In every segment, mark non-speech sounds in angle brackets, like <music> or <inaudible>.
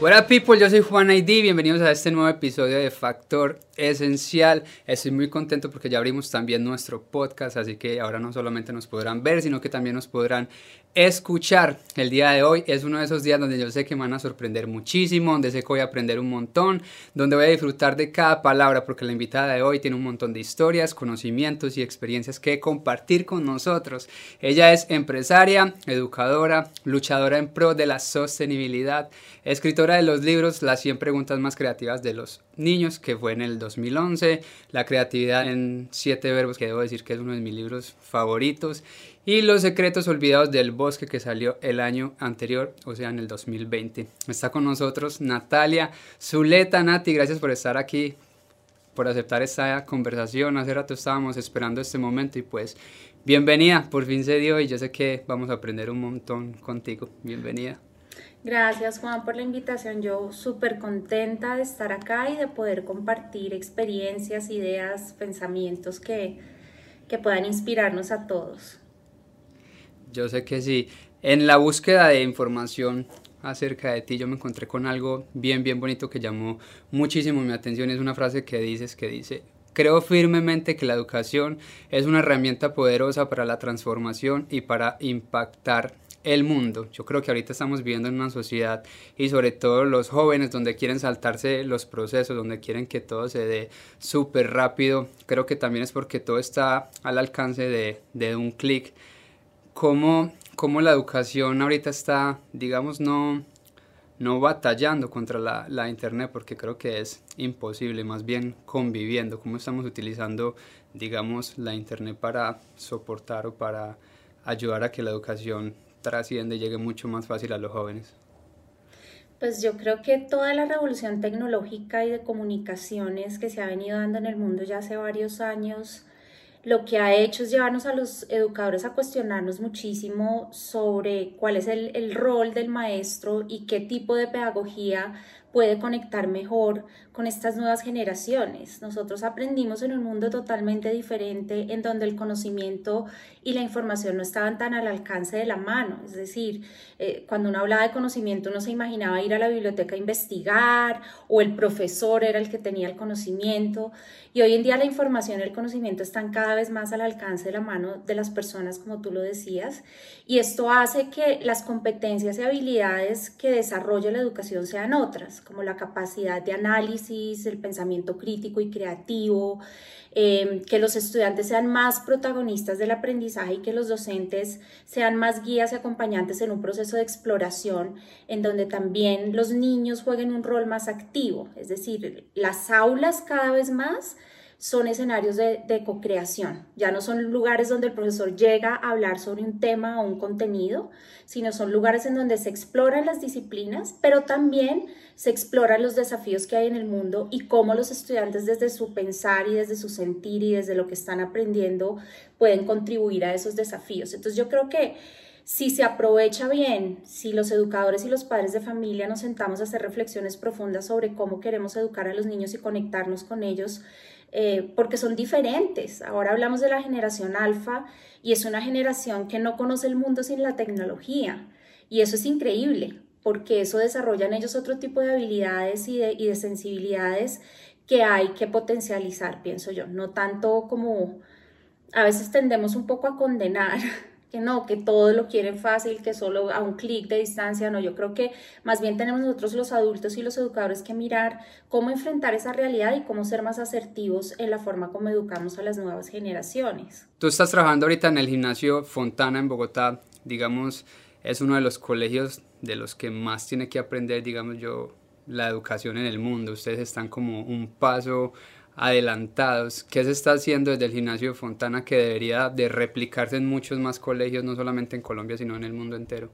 Hola people, yo soy Juan ID, bienvenidos a este nuevo episodio de Factor Esencial. Estoy muy contento porque ya abrimos también nuestro podcast, así que ahora no solamente nos podrán ver, sino que también nos podrán escuchar. El día de hoy es uno de esos días donde yo sé que me van a sorprender muchísimo, donde sé que voy a aprender un montón, donde voy a disfrutar de cada palabra, porque la invitada de hoy tiene un montón de historias, conocimientos y experiencias que compartir con nosotros. Ella es empresaria, educadora, luchadora en pro de la sostenibilidad, escritora de los libros Las 100 preguntas más creativas de los niños, que fue en el 2011, La creatividad en 7 verbos, que debo decir que es uno de mis libros favoritos, y Los secretos olvidados del bosque que salió el año anterior, o sea, en el 2020. Está con nosotros Natalia Zuleta. Nati, gracias por estar aquí, por aceptar esta conversación. Hace rato estábamos esperando este momento y pues bienvenida, por fin se dio y yo sé que vamos a aprender un montón contigo. Bienvenida. Gracias Juan por la invitación. Yo súper contenta de estar acá y de poder compartir experiencias, ideas, pensamientos que, que puedan inspirarnos a todos. Yo sé que sí. En la búsqueda de información acerca de ti, yo me encontré con algo bien, bien bonito que llamó muchísimo mi atención. Es una frase que dices que dice, creo firmemente que la educación es una herramienta poderosa para la transformación y para impactar el mundo. Yo creo que ahorita estamos viviendo en una sociedad y sobre todo los jóvenes donde quieren saltarse los procesos, donde quieren que todo se dé súper rápido. Creo que también es porque todo está al alcance de, de un clic cómo, cómo la educación ahorita está, digamos, no, no batallando contra la, la, Internet, porque creo que es imposible, más bien conviviendo, cómo estamos utilizando, digamos, la Internet para soportar o para ayudar a que la educación trasciende y llegue mucho más fácil a los jóvenes. Pues yo creo que toda la revolución tecnológica y de comunicaciones que se ha venido dando en el mundo ya hace varios años, lo que ha hecho es llevarnos a los educadores a cuestionarnos muchísimo sobre cuál es el, el, rol del maestro y qué tipo de pedagogía puede conectar mejor con estas nuevas generaciones. Nosotros aprendimos en un mundo totalmente diferente en donde el conocimiento y la información no estaban tan al alcance de la mano. Es decir, eh, cuando uno hablaba de conocimiento uno se imaginaba ir a la biblioteca a investigar o el profesor era el que tenía el conocimiento. Y hoy en día la información y el conocimiento están cada vez más al alcance de la mano de las personas, como tú lo decías. Y esto hace que las competencias y habilidades que desarrolla la educación sean otras, como la capacidad de análisis, el pensamiento crítico y creativo, eh, que los estudiantes sean más protagonistas del aprendizaje y que los docentes sean más guías y acompañantes en un proceso de exploración en donde también los niños jueguen un rol más activo. Es decir, las aulas cada vez más son escenarios de, de co-creación. Ya no son lugares donde el profesor llega a hablar sobre un tema o un contenido, sino son lugares en donde se exploran las disciplinas, pero también se exploran los desafíos que hay en el mundo y cómo los estudiantes desde su pensar y desde su sentir y desde lo que están aprendiendo pueden contribuir a esos desafíos. Entonces yo creo que si se aprovecha bien, si los educadores y los padres de familia nos sentamos a hacer reflexiones profundas sobre cómo queremos educar a los niños y conectarnos con ellos, eh, porque son diferentes. Ahora hablamos de la generación alfa y es una generación que no conoce el mundo sin la tecnología. Y eso es increíble, porque eso desarrolla en ellos otro tipo de habilidades y de, y de sensibilidades que hay que potencializar, pienso yo. No tanto como a veces tendemos un poco a condenar <laughs> que no, que todo lo quieren fácil, que solo a un clic de distancia, no, yo creo que más bien tenemos nosotros los adultos y los educadores que mirar cómo enfrentar esa realidad y cómo ser más asertivos en la forma como educamos a las nuevas generaciones. Tú estás trabajando ahorita en el gimnasio Fontana en Bogotá, digamos, es uno de los colegios de los que más tiene que aprender, digamos yo, la educación en el mundo. Ustedes están como un paso adelantados. ¿Qué se está haciendo desde el gimnasio Fontana que debería de replicarse en muchos más colegios, no solamente en Colombia, sino en el mundo entero?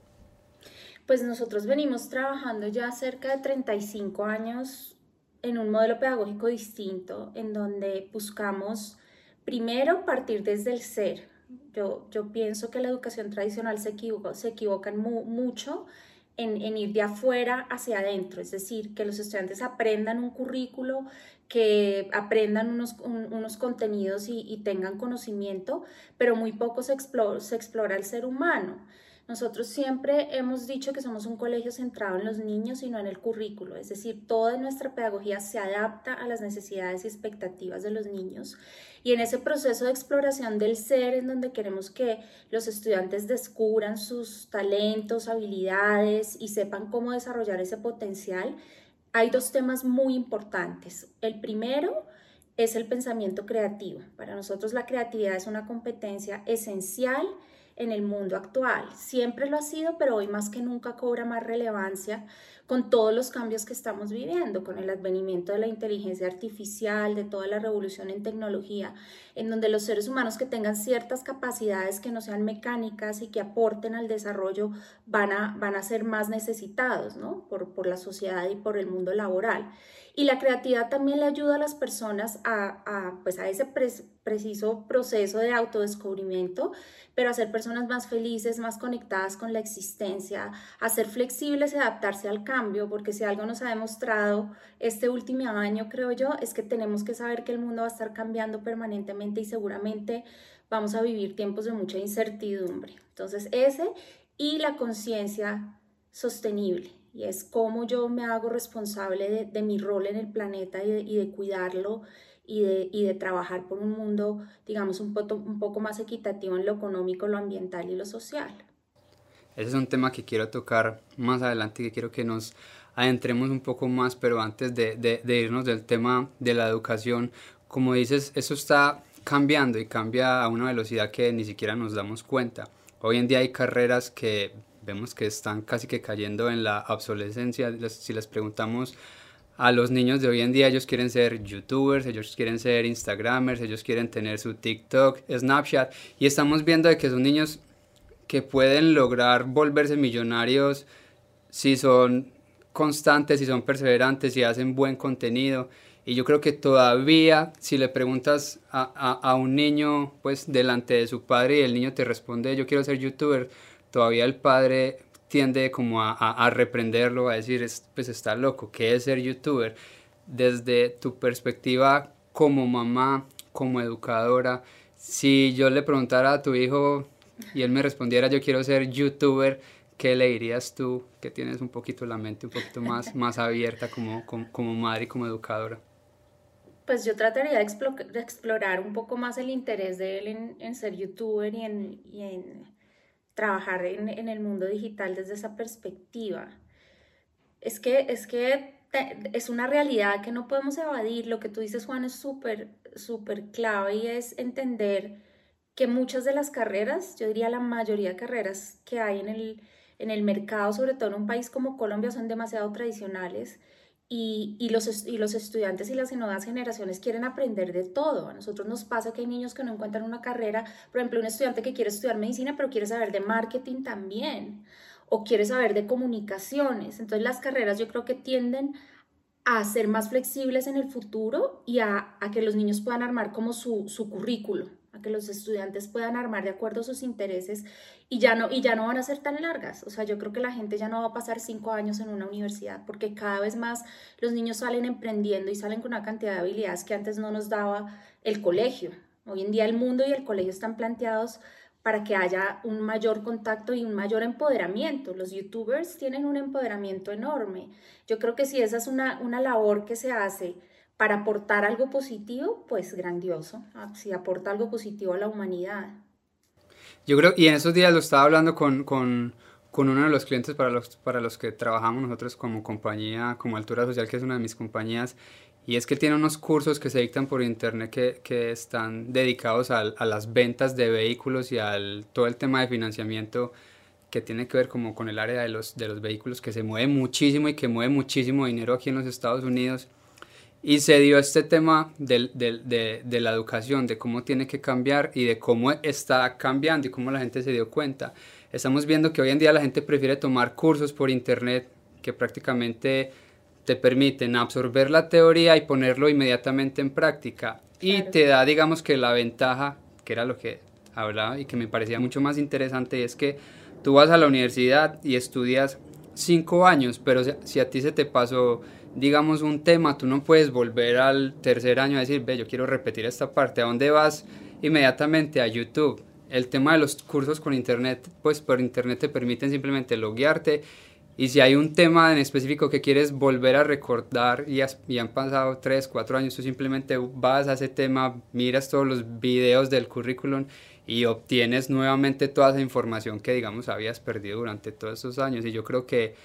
Pues nosotros venimos trabajando ya cerca de 35 años en un modelo pedagógico distinto, en donde buscamos primero partir desde el ser. Yo, yo pienso que la educación tradicional se equivoca, se equivocan mucho en, en, ir de afuera hacia adentro, es decir, que los estudiantes aprendan un currículo que aprendan unos, unos contenidos y, tengan conocimiento, pero muy poco se explora el ser humano. Nosotros siempre hemos dicho que somos un colegio centrado en los niños y no en el currículo, es decir, toda nuestra pedagogía se adapta a las necesidades y expectativas de los niños y en ese proceso de exploración del ser en donde queremos que los estudiantes descubran sus talentos, habilidades y sepan cómo desarrollar ese potencial, hay dos temas muy importantes. El primero es el pensamiento creativo. Para nosotros la creatividad es una competencia esencial en el mundo actual. Siempre lo ha sido, pero hoy más que nunca cobra más relevancia con todos los cambios que estamos viviendo, con el advenimiento de la inteligencia artificial, de toda la revolución en tecnología, en donde los seres humanos que tengan ciertas capacidades que no sean mecánicas y que aporten al desarrollo van a, van a ser más necesitados ¿no? por, por la sociedad y por el mundo laboral. Y la creatividad también le ayuda a las personas a, pues a ese preciso proceso de autodescubrimiento, pero a ser personas más felices, más conectadas con la existencia, a ser flexibles y adaptarse al cambio, porque si algo nos ha demostrado este último año, creo yo, es que tenemos que saber que el mundo va a estar cambiando permanentemente y seguramente vamos a vivir tiempos de mucha incertidumbre. Entonces, ese y la conciencia sostenible y es cómo yo me hago responsable de, mi rol en el planeta y de, cuidarlo y de, de, trabajar por un mundo, digamos, un un poco más equitativo en lo económico, lo ambiental y lo social. Ese es un tema que quiero tocar más adelante, que quiero que nos adentremos un poco más, pero antes de, irnos del tema de la educación, como dices, eso está cambiando y cambia a una velocidad que ni siquiera nos damos cuenta. Hoy en día hay carreras que vemos que están casi que cayendo en la obsolescencia. Si les preguntamos a los niños de hoy en día, ellos quieren ser youtubers, ellos quieren ser instagramers, ellos quieren tener su TikTok, Snapchat, y estamos viendo de que son niños que pueden lograr volverse millonarios si son constantes, si son perseverantes, si hacen buen contenido. Y yo creo que todavía, si le preguntas a, a, un niño, pues delante de su padre y el niño te responde, yo quiero ser youtuber, todavía el padre tiende como a, a, reprenderlo, a decir, pues está loco, ¿qué es ser youtuber? Desde tu perspectiva como mamá, como educadora, si yo le preguntara a tu hijo y él me respondiera, yo quiero ser youtuber, ¿qué le dirías tú que tienes un poquito la mente un poquito más, <laughs> más abierta como, como, madre y como educadora? Pues yo trataría de, explorar un poco más el interés de él en, ser youtuber y en trabajar en, en, el mundo digital desde esa perspectiva. Es que, es que es una realidad que no podemos evadir. Lo que tú dices, Juan, es súper, súper clave y es entender que muchas de las carreras, yo diría la mayoría de carreras que hay en el, en el mercado, sobre todo en un país como Colombia, son demasiado tradicionales y, los, y los estudiantes y las nuevas generaciones quieren aprender de todo. A nosotros nos pasa que hay niños que no encuentran una carrera, por ejemplo, un estudiante que quiere estudiar medicina, pero quiere saber de marketing también, o quiere saber de comunicaciones. Entonces las carreras yo creo que tienden a ser más flexibles en el futuro y a, que los niños puedan armar como su, su currículo a que los estudiantes puedan armar de acuerdo sus intereses y ya, no, y ya no van a ser tan largas. O sea, yo creo que la gente ya no va a pasar cinco años en una universidad porque cada vez más los niños salen emprendiendo y salen con una cantidad de habilidades que antes no nos daba el colegio. Hoy en día el mundo y el colegio están planteados para que haya un mayor contacto y un mayor empoderamiento. Los youtubers tienen un empoderamiento enorme. Yo creo que si esa es una, una labor que se hace, para aportar algo positivo, pues grandioso, ah, si aporta algo positivo a la humanidad. Yo creo, y en esos días lo estaba hablando con, con, con uno de los clientes para los, para los que trabajamos nosotros como compañía, como Altura Social, que es una de mis compañías, y es que tiene unos cursos que se dictan por internet que, que están dedicados a, a, las ventas de vehículos y al todo el tema de financiamiento que tiene que ver como con el área de los, de los vehículos que se mueve muchísimo y que mueve muchísimo dinero aquí en los Estados Unidos y se dio este tema de, de, de, la educación, de cómo tiene que cambiar y de cómo está cambiando y cómo la gente se dio cuenta. Estamos viendo que hoy en día la gente prefiere tomar cursos por internet que prácticamente te permiten absorber la teoría y ponerlo inmediatamente en práctica. Y te da, digamos que la ventaja, que era lo que hablaba y que me parecía mucho más interesante, es que tú vas a la universidad y estudias cinco años, pero si a ti se te pasó digamos, un tema, tú no puedes volver al tercer año a decir, ve, yo quiero repetir esta parte. ¿A dónde vas? Inmediatamente a YouTube. el tema de los cursos con internet, pues por internet te permiten simplemente loguearte y si hay un tema en específico que quieres volver a recordar y, y, han pasado 3, 4 años, tú simplemente vas a ese tema, miras todos los videos del currículum y obtienes nuevamente toda esa información que digamos habías perdido durante todos esos años. Y yo creo que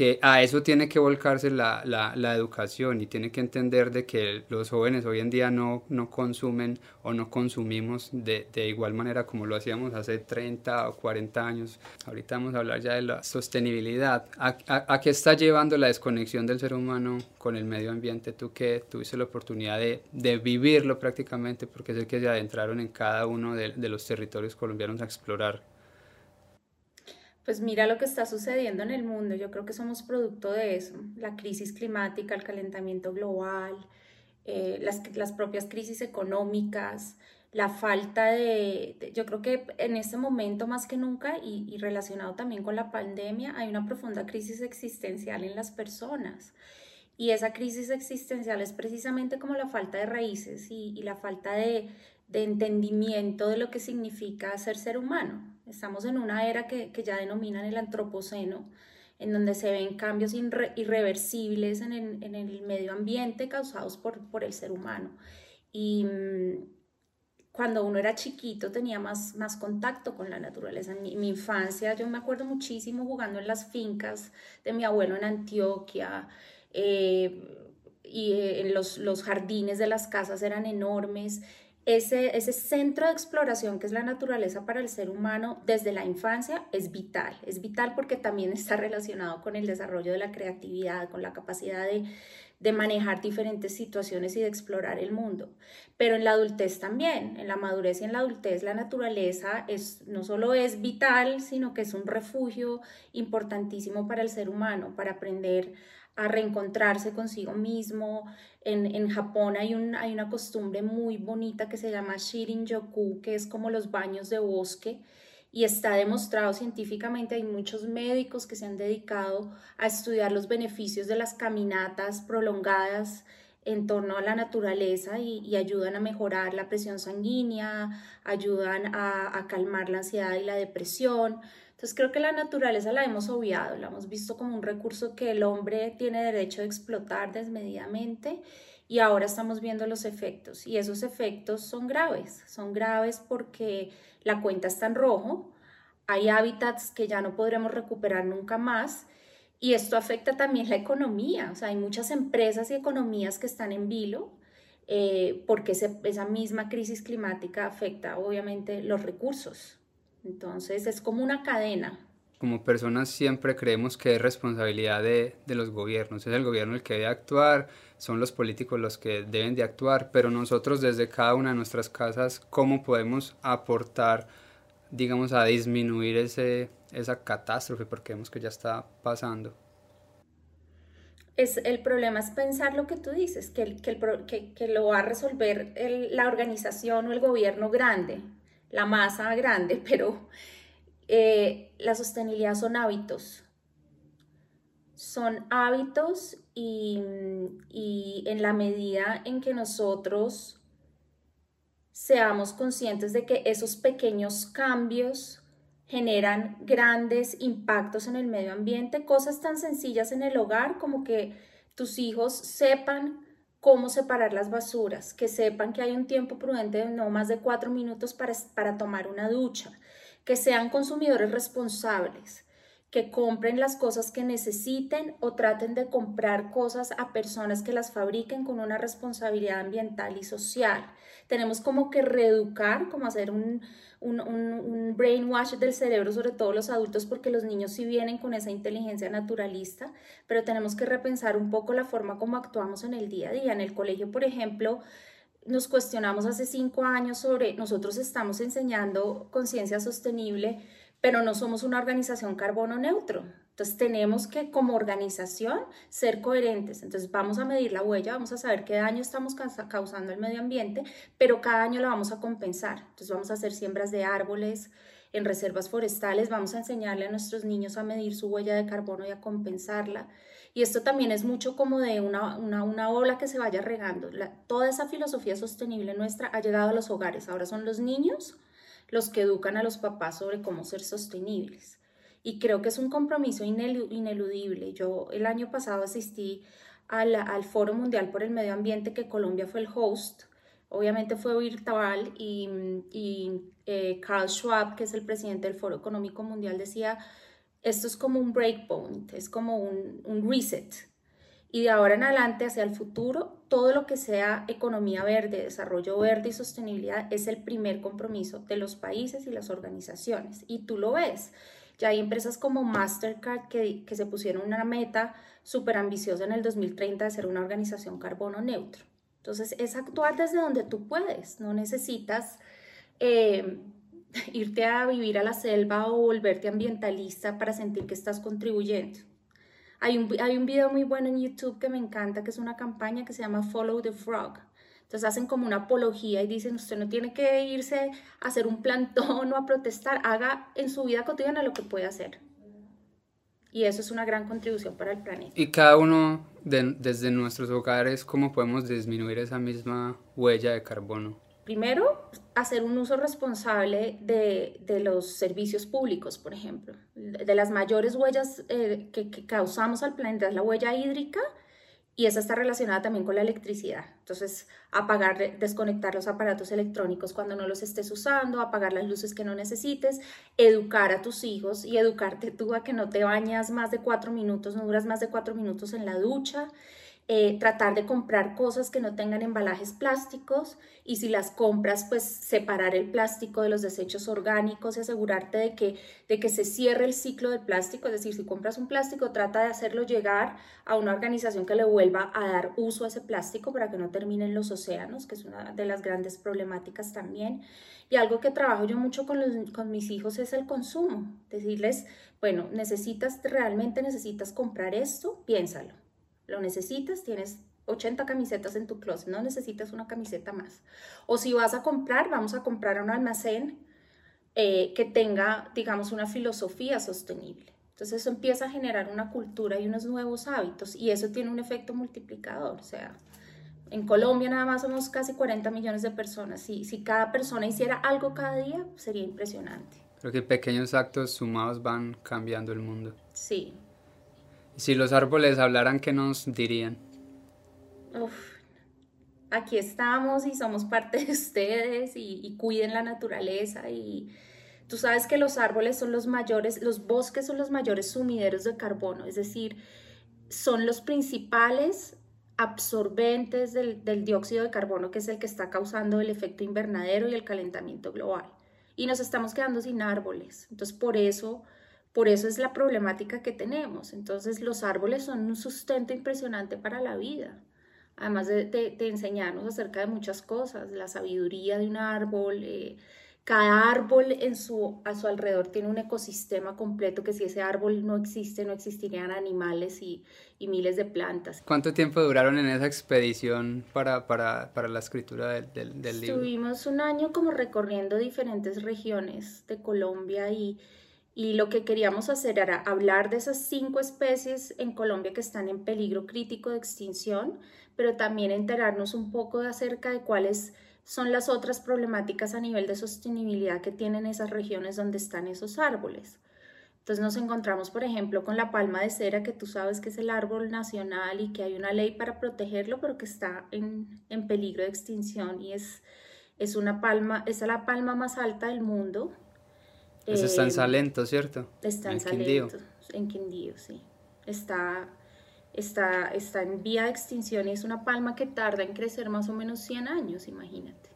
que a eso tiene que volcarse la, la, educación y tiene que entender de que los jóvenes hoy en día no, no consumen o no consumimos de, de, igual manera como lo hacíamos hace 30 o 40 años. Ahorita vamos a hablar ya de la sostenibilidad. ¿A, a, qué está llevando la desconexión del ser humano con el medio ambiente? Tú que tuviste la oportunidad de, de vivirlo prácticamente porque sé que se adentraron en cada uno de, de los territorios colombianos a explorar pues mira lo que está sucediendo en el mundo. Yo creo que somos producto de eso. La crisis climática, el calentamiento global, eh, las, las, propias crisis económicas, la falta de, Yo creo que en este momento más que nunca y, relacionado también con la pandemia, hay una profunda crisis existencial en las personas. Y esa crisis existencial es precisamente como la falta de raíces y, y la falta de, de entendimiento de lo que significa ser ser humano. Estamos en una era que, ya denominan el antropoceno, en donde se ven cambios irreversibles en el, medio ambiente causados por, por el ser humano. Y mm, cuando uno era chiquito tenía más, más contacto con la naturaleza. En mi, infancia yo me acuerdo muchísimo jugando en las fincas de mi abuelo en Antioquia. Eh, y eh, en los, los jardines de las casas eran enormes ese, ese centro de exploración que es la naturaleza para el ser humano desde la infancia es vital. Es vital porque también <laughs> está relacionado con el desarrollo de la creatividad, con la capacidad de, de manejar diferentes situaciones y de explorar el mundo. Pero en la adultez también, en la madurez y en la adultez, la naturaleza es, no solo es vital, sino que es un refugio importantísimo para el ser humano, para aprender a reencontrarse consigo mismo. En, en Japón hay, un, hay una costumbre muy bonita que se llama Shirin-yoku, que es como los baños de bosque, y está demostrado científicamente, hay muchos médicos que se han dedicado a estudiar los beneficios de las caminatas prolongadas en torno a la naturaleza y, ayudan a mejorar la presión sanguínea, ayudan a, a calmar la ansiedad y la depresión. Entonces creo que la naturaleza la hemos obviado, la hemos visto como un recurso que el hombre tiene derecho a explotar desmedidamente y ahora estamos viendo los efectos y esos efectos son graves, son graves porque la cuenta está en rojo, hay hábitats que ya no podremos recuperar nunca más y esto afecta también la economía, o sea, hay muchas empresas y economías que están en vilo eh, porque esa misma crisis climática afecta obviamente los recursos. Entonces es como una cadena. Como personas siempre creemos que es responsabilidad de, de, los gobiernos, es el gobierno el que debe actuar, son los políticos los que deben de actuar, pero nosotros desde cada una de nuestras casas, ¿cómo podemos aportar, digamos, a disminuir ese, esa catástrofe? Porque vemos que ya está pasando. Es, el problema es pensar lo que tú dices, que, que, el, que, que lo va a resolver el, la organización o el gobierno grande, la masa grande, <laughs> pero eh, la sostenibilidad son hábitos. Son hábitos y, y en la medida en que nosotros seamos conscientes de que esos pequeños cambios generan grandes impactos en el medio ambiente, cosas tan sencillas en el hogar como que tus hijos sepan cómo separar las basuras, que sepan que hay un tiempo prudente de no más de cuatro minutos para, para tomar una ducha, que sean consumidores responsables, que compren las cosas que necesiten o traten de comprar cosas a personas que las fabriquen con una responsabilidad ambiental y social. Tenemos como que reeducar, como hacer un, un, un, brainwash del cerebro, sobre todo los adultos, porque los niños sí vienen con esa inteligencia naturalista, pero tenemos que repensar un poco la forma como actuamos en el día a día. En el colegio, por ejemplo, nos cuestionamos hace cinco años sobre, nosotros estamos enseñando conciencia sostenible, pero no somos una organización carbono neutro. Entonces tenemos que como organización ser coherentes. Entonces vamos a medir la huella, vamos a saber qué daño estamos causando al medio ambiente, pero cada año la vamos a compensar. Entonces vamos a hacer siembras de árboles en reservas forestales, vamos a enseñarle a nuestros niños a medir su huella de carbono y a compensarla. Y esto también es mucho como de una, una, una ola que se vaya regando. toda esa filosofía sostenible nuestra ha llegado a los hogares. Ahora son los niños los que educan a los papás sobre cómo ser sostenibles. Y creo que es un compromiso ineludible. Yo el año pasado asistí al, al Foro Mundial por el Medio Ambiente que Colombia fue el host. Obviamente fue virtual y, y eh, Carl Schwab, que es el presidente del Foro Económico Mundial, decía, esto es como un breakpoint, es como un, un reset y de ahora en adelante hacia el futuro, todo lo que sea economía verde, desarrollo verde y sostenibilidad es el primer compromiso de los países y las organizaciones. Y tú lo ves. Ya hay empresas como Mastercard que, que se pusieron una meta súper ambiciosa en el 2030 de ser una organización carbono neutro. Entonces, es actuar desde donde tú puedes. No necesitas eh, <laughs> irte a vivir a la selva o volverte ambientalista para sentir que estás contribuyendo. Hay un, hay un video muy bueno en YouTube que me encanta, que es una campaña que se llama Follow the Frog. Entonces hacen como una apología y dicen, usted no tiene que irse a hacer un plantón o a protestar, haga en su vida cotidiana lo que puede hacer. Y eso es una gran contribución para el planeta. Y cada uno desde nuestros hogares, ¿cómo podemos disminuir esa misma huella de carbono? Primero, hacer un uso responsable de, de los servicios públicos, por ejemplo. De las mayores huellas eh, que, que, causamos al planeta es la huella hídrica y esa está relacionada también con la electricidad. Entonces, apagar, desconectar los aparatos electrónicos cuando no los estés usando, apagar las luces que no necesites, educar a tus hijos y educarte tú a que no te bañas más de cuatro minutos, no duras más de cuatro minutos en la ducha. Eh, tratar de comprar cosas que no tengan embalajes plásticos y si las compras, pues separar el plástico de los desechos orgánicos y asegurarte de que, de que se cierre el ciclo del plástico. Es decir, si compras un plástico, trata de hacerlo llegar a una organización que le vuelva a dar uso a ese plástico para que no termine en los océanos, que es una de las grandes problemáticas también. Y algo que trabajo yo mucho con, los, con mis hijos es el consumo. Decirles, bueno, necesitas, realmente necesitas comprar esto, piénsalo lo necesitas, tienes 80 camisetas en tu closet, no necesitas una camiseta más. O si vas a comprar, vamos a comprar a un almacén eh, que tenga, digamos, una filosofía sostenible. Entonces eso empieza a generar una cultura y unos nuevos hábitos y eso tiene un efecto multiplicador. O sea, en Colombia nada más somos casi 40 millones de personas. Si, si cada persona hiciera algo cada día, sería impresionante. Creo que pequeños actos sumados van cambiando el mundo. Sí, si los árboles hablaran, ¿qué nos dirían? Aquí estamos y somos parte de ustedes y, cuiden la naturaleza y tú sabes que los árboles son los mayores, los bosques son los mayores sumideros de carbono, es decir, son los principales absorbentes del, del, dióxido de carbono, que es el que está causando el efecto invernadero y el calentamiento global. Y nos estamos quedando sin árboles. Entonces, por eso por eso es la problemática que tenemos. Entonces los árboles son un sustento impresionante para la vida. Además de, enseñarnos acerca de muchas cosas, la sabiduría de un árbol. Eh, cada árbol en su, a su alrededor tiene un ecosistema completo que si ese árbol no existe, no existirían animales y, miles de plantas. ¿Cuánto tiempo duraron en esa expedición para, para, para la escritura del, del, del libro? Estuvimos un año como recorriendo diferentes regiones de Colombia y y lo que queríamos hacer era hablar de esas cinco especies en Colombia que están en peligro crítico de extinción, pero también enterarnos un poco de acerca de cuáles son las otras problemáticas a nivel de sostenibilidad que tienen esas regiones donde están esos árboles. Entonces nos encontramos, por ejemplo, con la palma de cera, que tú sabes que es el árbol nacional y que hay una ley para protegerlo, pero que está en, en peligro de extinción y es, es una palma, es la palma más alta del mundo eso está en em, Salento, ¿cierto? Está en, Salento, en Quindío, sí. Está, está, está en vía de extinción y es una palma que tarda en crecer más o menos 100 años, imagínate.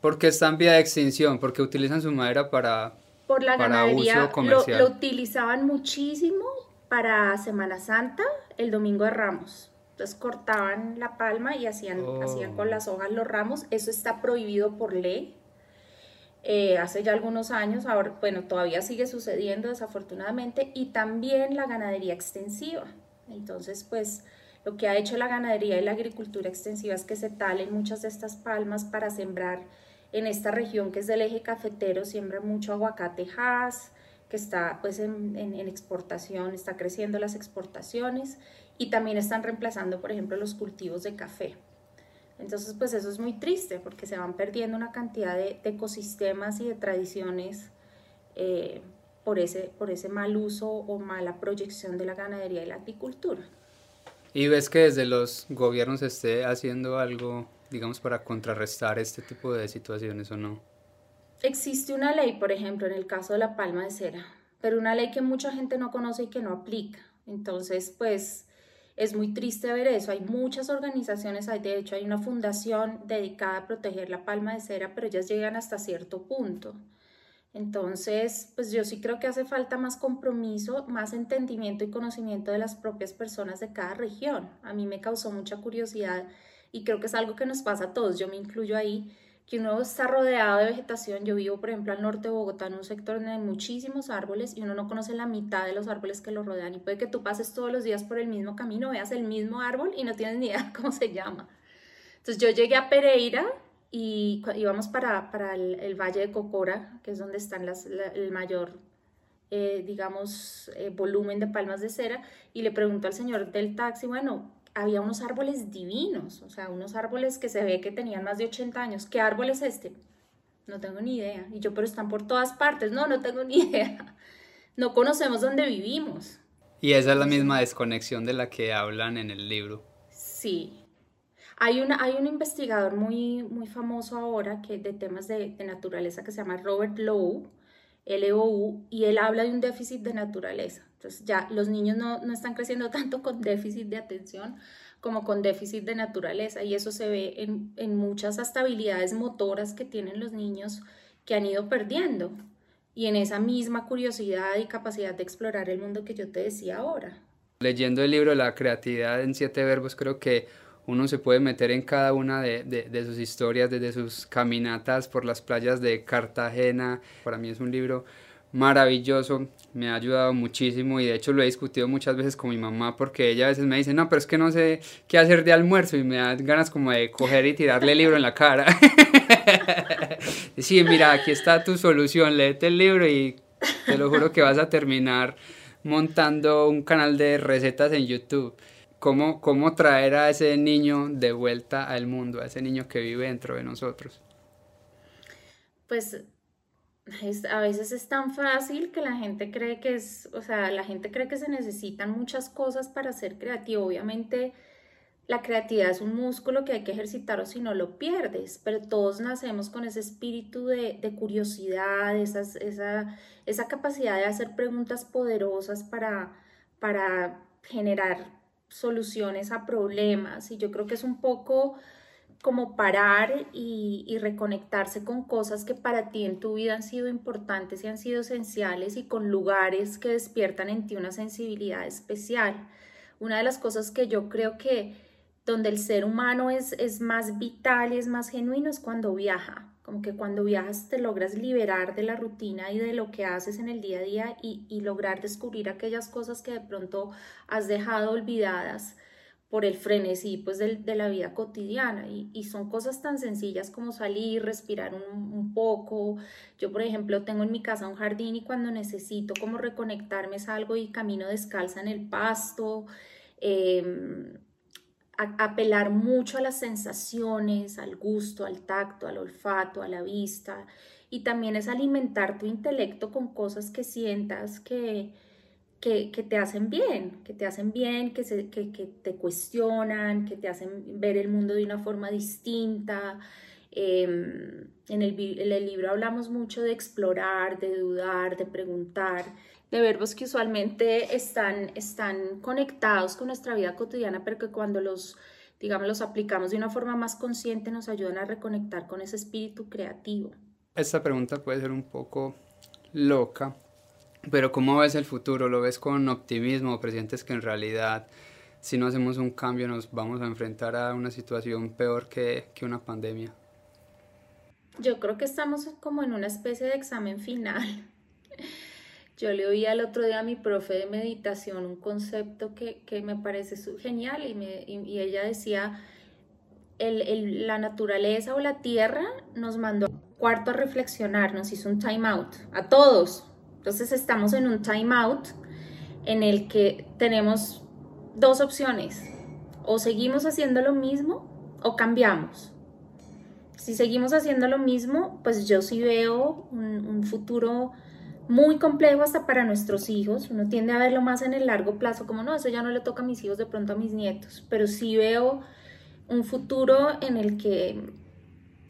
¿Por qué está en vía de extinción? Porque utilizan su madera para, Por la ganadería, Lo, lo utilizaban muchísimo para Semana Santa, el Domingo de Ramos. Entonces cortaban la palma y hacían, hacían con oh. las hojas los ramos. Eso está prohibido por ley. Eh, hace ya algunos años, ahora, bueno, todavía sigue sucediendo desafortunadamente, y también la ganadería extensiva. Entonces, pues lo que ha hecho la ganadería y la agricultura extensiva es que se talen muchas de estas palmas para sembrar en esta región que es del eje cafetero, siembra mucho aguacate Hass, que está pues en, en, en, exportación, está creciendo las exportaciones y también están reemplazando, por ejemplo, los cultivos de café. Entonces, pues eso es muy triste porque se van perdiendo una cantidad de, ecosistemas y de tradiciones eh, por, ese, por ese mal uso o mala proyección de la ganadería y la agricultura. ¿Y ves que desde los gobiernos esté haciendo algo, digamos, para contrarrestar este tipo de situaciones o no? Existe una ley, por ejemplo, en el caso de la palma de cera, pero una ley que mucha gente no conoce y que no aplica. Entonces, pues es muy triste ver eso. Hay muchas organizaciones, hay, de hecho hay una fundación dedicada a proteger la palma de cera, pero ellas llegan hasta cierto punto. Entonces, pues yo sí creo que hace falta más compromiso, más entendimiento y conocimiento de las propias personas de cada región. A mí me causó mucha curiosidad y creo que es algo que nos pasa a todos, yo me incluyo ahí, que uno está rodeado de vegetación. Yo vivo, por ejemplo, al norte de Bogotá, en un sector donde hay muchísimos árboles y uno no conoce la mitad de los árboles que lo rodean. Y puede que tú pases todos los días por el mismo camino, veas el mismo árbol y no tienes ni idea <laughs> cómo se llama. Entonces yo llegué a Pereira y íbamos para, para el, Valle de Cocora, que es donde está el mayor, eh, digamos, eh, volumen de palmas de cera, y le pregunto al señor del taxi, bueno, había unos árboles divinos, o sea, unos árboles que se ve que tenían más de 80 años. ¿Qué árbol es este? No tengo ni idea. Y yo, pero están por todas partes. No, no tengo <laughs> ni idea. No conocemos dónde vivimos. Y esa es la misma desconexión de la que hablan en el libro. Sí. Hay, una, hay un investigador muy, muy famoso ahora que, de temas de, de naturaleza que se llama Robert Lowe, LOU, y él habla de un déficit de naturaleza. Entonces ya los niños no, no, están creciendo <laughs> tanto con déficit de atención como con déficit de naturaleza y eso se ve en, en muchas hasta habilidades motoras que tienen los niños que han ido perdiendo y en esa misma curiosidad y capacidad de explorar el mundo que yo te decía ahora. Leyendo el libro La creatividad en siete verbos creo que uno se puede meter en cada una de, de, sus historias, desde sus caminatas por las playas de Cartagena. Para mí es un libro maravilloso, me ha ayudado muchísimo y de hecho lo he discutido muchas veces con mi mamá porque ella a veces me dice, no, pero es que no sé qué hacer de almuerzo y me dan ganas como de coger y tirarle el libro en la cara. <laughs> sí, mira, aquí está tu solución, léete el libro y te lo juro que vas a terminar montando un canal de recetas en YouTube. ¿Cómo, cómo traer a ese niño de vuelta al mundo, a ese niño que vive dentro de nosotros? Pues a veces es tan fácil que la gente cree que es, o sea, la gente cree que se necesitan muchas cosas para ser creativo. Obviamente la creatividad es un músculo que hay que ejercitar o si no lo pierdes, pero todos nacemos con ese espíritu de, curiosidad, esa, esa capacidad de hacer preguntas poderosas para, para generar soluciones a problemas y yo creo que es un poco como parar y, reconectarse con cosas que para ti en tu vida han sido importantes y han sido esenciales y con lugares que despiertan en ti una sensibilidad especial. Una de las cosas que yo creo que donde el ser humano es, es más vital y es más genuino es cuando viaja. Como que cuando viajas te logras liberar de la rutina y de lo que haces en el día a día y, lograr descubrir aquellas cosas que de pronto has dejado olvidadas por el frenesí pues de, la vida cotidiana y, son cosas tan sencillas como salir, respirar un, poco. Yo por ejemplo tengo en mi casa un jardín y cuando necesito como reconectarme salgo y camino descalza en el pasto. Eh, apelar mucho a las sensaciones, al gusto, al tacto, al olfato, a la vista y también es alimentar tu intelecto con cosas que sientas que, que, te hacen bien, que te hacen bien, que, se, que, te cuestionan, que te hacen ver el mundo de una forma distinta. Em, en, el, en el libro hablamos mucho de explorar, de dudar, de preguntar, de verbos que usualmente están, están conectados con nuestra vida cotidiana, pero que cuando los, digamos, los aplicamos de una forma más consciente nos ayudan a reconectar con ese espíritu creativo. Esta pregunta puede ser un poco loca, pero ¿cómo ves el futuro? ¿Lo ves con optimismo o presientes que en realidad si no hacemos un cambio nos vamos a enfrentar a una situación peor que, que una pandemia? Yo creo que estamos como en una especie de examen final. <laughs> Yo le oí el otro día a mi profe de meditación un concepto que, que me parece genial y, me, y, ella decía, el, el, la naturaleza o la tierra nos mandó cuarto a reflexionar, nos hizo un time out, a todos, entonces estamos en un time out en el que tenemos dos opciones. O seguimos haciendo lo mismo o cambiamos. Si seguimos haciendo lo mismo, pues yo sí veo un, un futuro muy complejo hasta para nuestros hijos. Uno tiende a verlo más en el largo plazo, como no, eso ya no le toca a mis hijos, de pronto a mis nietos, pero sí veo un futuro en el que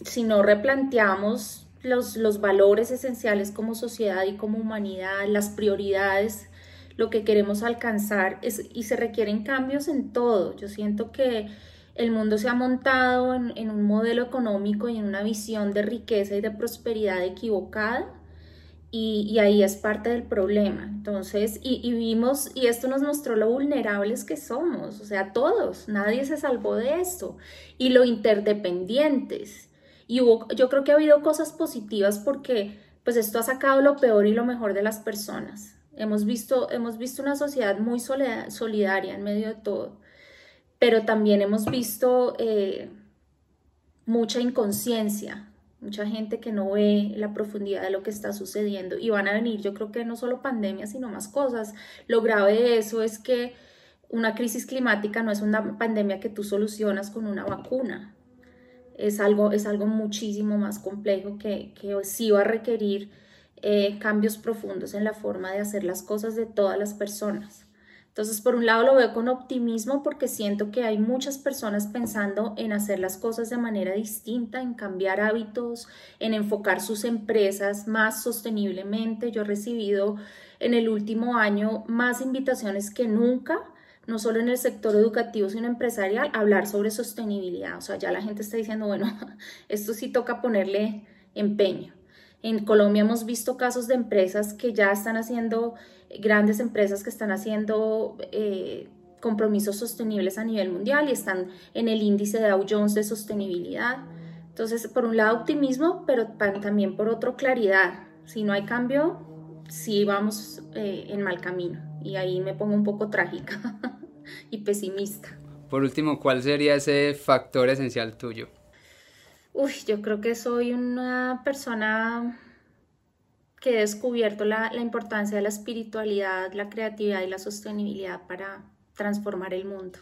si no replanteamos los, los valores esenciales como sociedad y como humanidad, las prioridades, lo que queremos alcanzar, es, y se requieren cambios en todo. Yo siento que el mundo se ha montado en, en un modelo económico y en una visión de riqueza y de prosperidad equivocada y, ahí es parte del problema. Entonces, y, vimos, y esto nos mostró lo vulnerables que somos, o sea, todos, nadie se salvó de esto, y lo interdependientes. Y hubo, yo creo que ha habido cosas positivas porque pues esto ha sacado lo peor y lo mejor de las personas. Hemos visto, hemos visto una sociedad muy solidaria en medio de todo, pero también hemos visto eh, mucha inconsciencia, mucha gente que no ve la profundidad de lo que está sucediendo y van a venir, yo creo que no solo pandemias, sino más cosas. Lo grave de eso es que una crisis climática no es una pandemia que tú solucionas con una vacuna. Es algo, es algo muchísimo más complejo que, que sí va a requerir eh, cambios profundos en la forma de hacer las cosas de todas las personas. Entonces, por un lado lo veo con optimismo porque siento que hay muchas personas pensando en hacer las cosas de manera distinta, en cambiar hábitos, en enfocar sus empresas más sosteniblemente. Yo he recibido en el último año más invitaciones que nunca, no solo en el sector educativo, sino empresarial, hablar sobre sostenibilidad. O sea, ya la gente está diciendo, bueno, <laughs> esto sí toca ponerle empeño. En Colombia hemos visto casos de empresas que ya están haciendo grandes empresas que están haciendo eh, compromisos sostenibles a nivel mundial y están en el índice de Dow Jones de sostenibilidad. Entonces, por un lado optimismo, pero también por otro claridad. Si no hay cambio, sí vamos eh, en mal camino. Y ahí me pongo un poco trágica <laughs> y pesimista. Por último, ¿cuál sería ese factor esencial tuyo? Uy, yo creo que soy una persona que he descubierto la, importancia de la espiritualidad, la creatividad y la sostenibilidad para transformar el mundo.